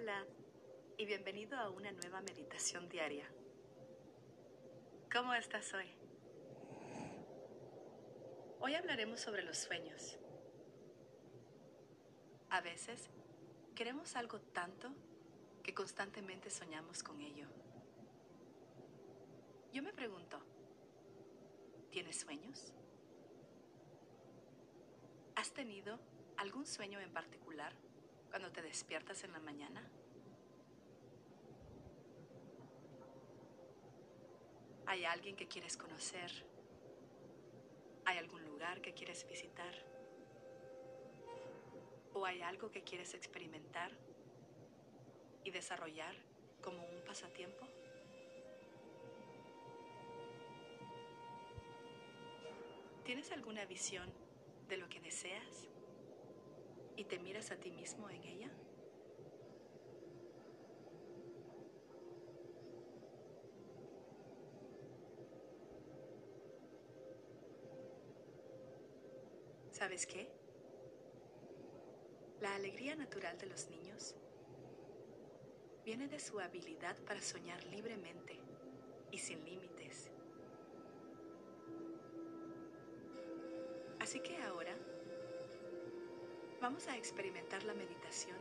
Hola y bienvenido a una nueva meditación diaria. ¿Cómo estás hoy? Hoy hablaremos sobre los sueños. A veces queremos algo tanto que constantemente soñamos con ello. Yo me pregunto, ¿tienes sueños? ¿Has tenido algún sueño en particular cuando te despiertas en la mañana? ¿Hay alguien que quieres conocer? ¿Hay algún lugar que quieres visitar? ¿O hay algo que quieres experimentar y desarrollar como un pasatiempo? ¿Tienes alguna visión de lo que deseas y te miras a ti mismo en ella? ¿Sabes qué? La alegría natural de los niños viene de su habilidad para soñar libremente y sin límites. Así que ahora vamos a experimentar la meditación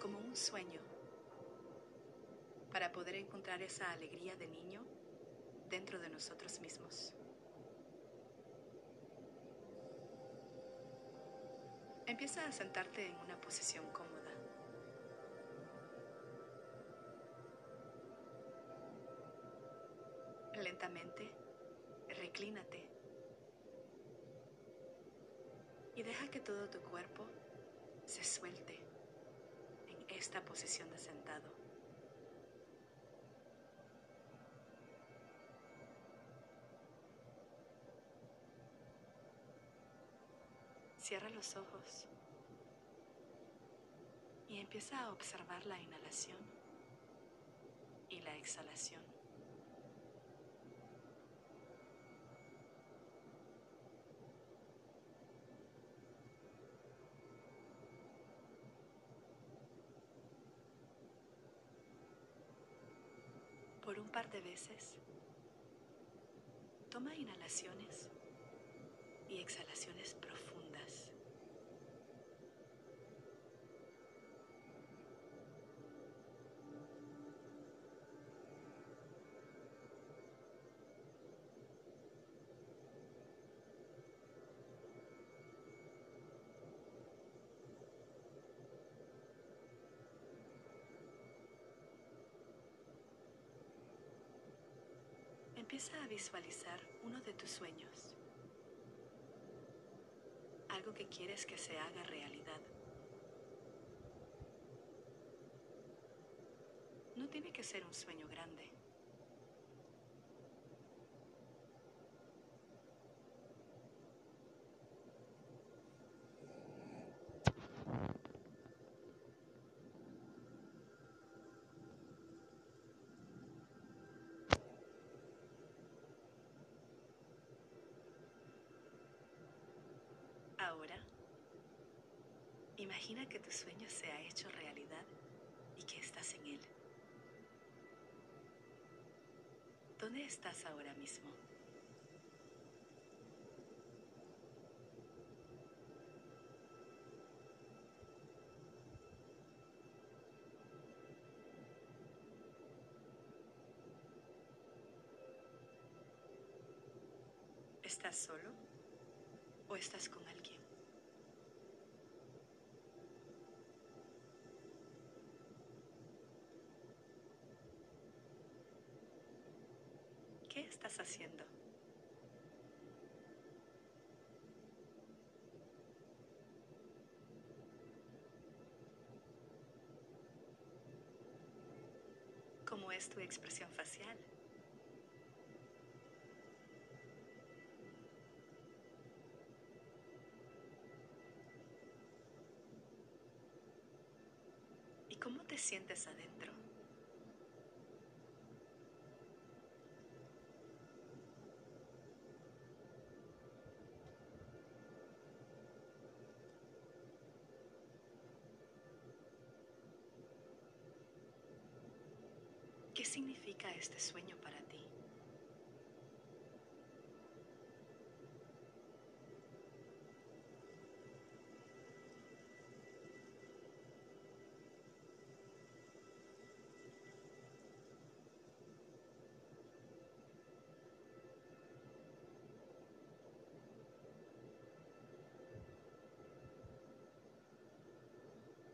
como un sueño para poder encontrar esa alegría de niño dentro de nosotros mismos. Empieza a sentarte en una posición cómoda. Lentamente, reclínate y deja que todo tu cuerpo se suelte en esta posición de sentado. Cierra los ojos y empieza a observar la inhalación y la exhalación. Por un par de veces, toma inhalaciones y exhalaciones profundas. Empieza a visualizar uno de tus sueños algo que quieres que se haga realidad. No tiene que ser un sueño grande. Ahora, imagina que tu sueño se ha hecho realidad y que estás en él. ¿Dónde estás ahora mismo? ¿Estás solo o estás con alguien? ¿Qué ¿Cómo es tu expresión facial? ¿Y cómo te sientes adentro? Significa este sueño para ti?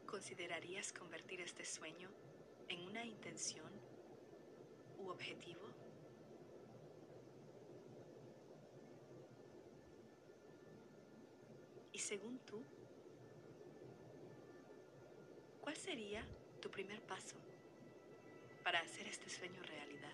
¿Considerarías convertir este sueño en una intención objetivo? Y según tú, ¿cuál sería tu primer paso para hacer este sueño realidad?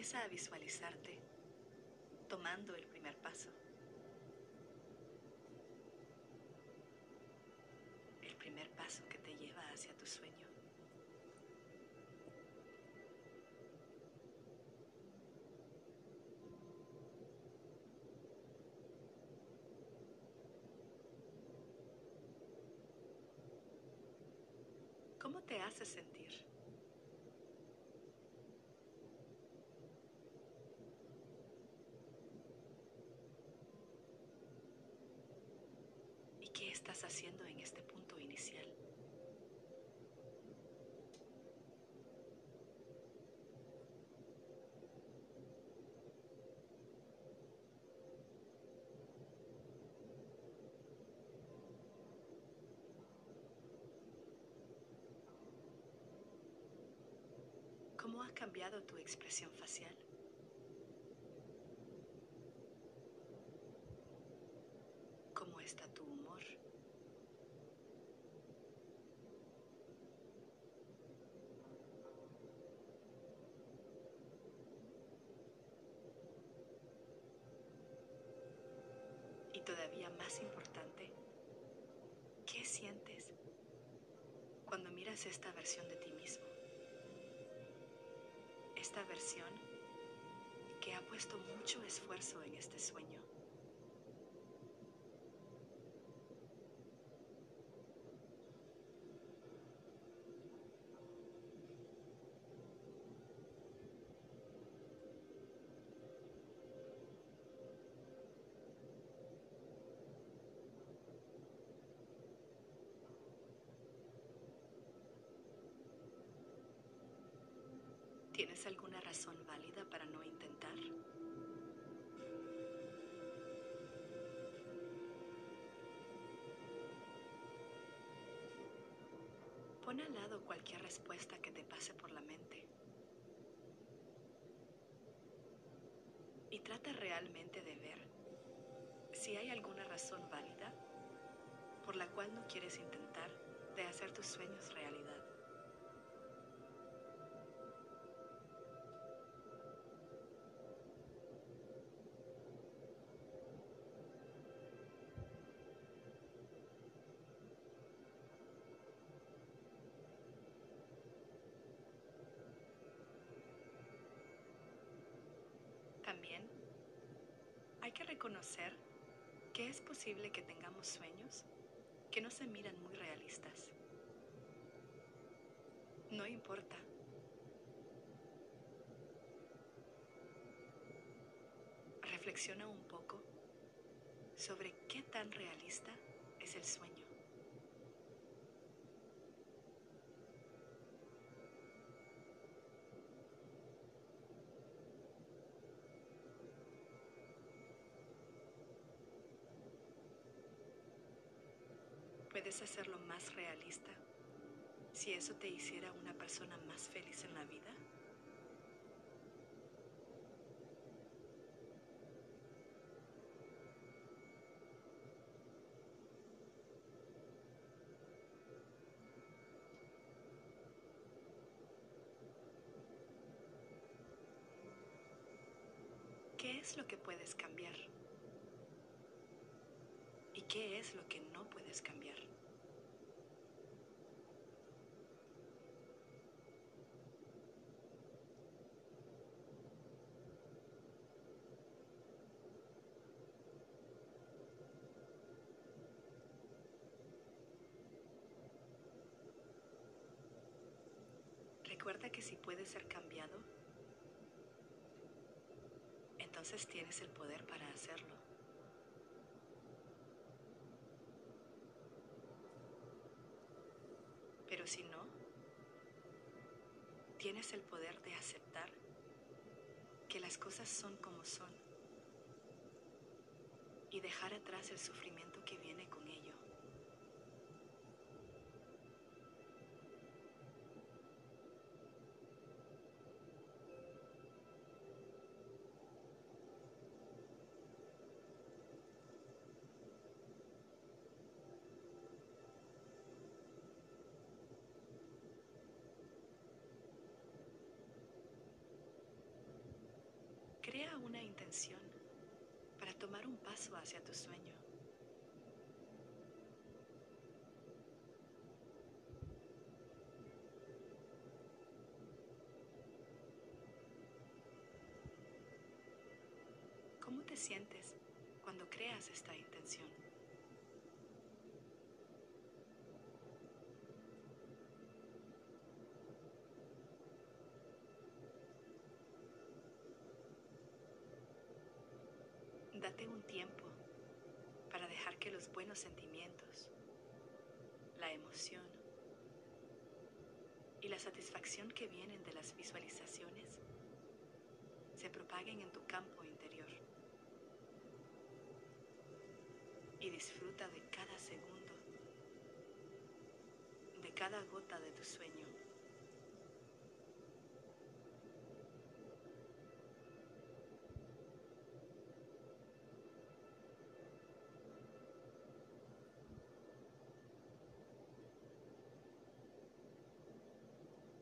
Empieza a visualizarte tomando el primer paso. El primer paso que te lleva hacia tu sueño. ¿Cómo te hace sentir? ¿Y qué estás haciendo en este punto inicial? ¿Cómo ha cambiado tu expresión facial? ¿Cómo está tu humor? Y todavía más importante, ¿qué sientes cuando miras esta versión de ti mismo? Esta versión que ha puesto mucho esfuerzo en este sueño. Al lado cualquier respuesta que te pase por la mente. Y trata realmente de ver si hay alguna razón válida por la cual no quieres intentar de hacer tus sueños realidad. Hay que reconocer que es posible que tengamos sueños que no se miran muy realistas. No importa. Reflexiona un poco sobre qué tan realista es el sueño. Hacerlo más realista si eso te hiciera una persona más feliz en la vida. ¿Qué es lo que puedes cambiar? qué es lo que no puedes cambiar. Que si puede ser cambiado, entonces tienes el poder para hacerlo. Pero si no, tienes el poder de aceptar que las cosas son como son y dejar atrás el sufrimiento que viene con ello. Crea una intención para tomar un paso hacia tu sueño. ¿Cómo te sientes cuando creas esta intención? Un tiempo para dejar que los buenos sentimientos, la emoción y la satisfacción que vienen de las visualizaciones se propaguen en tu campo interior. Y disfruta de cada segundo, de cada gota de tu sueño.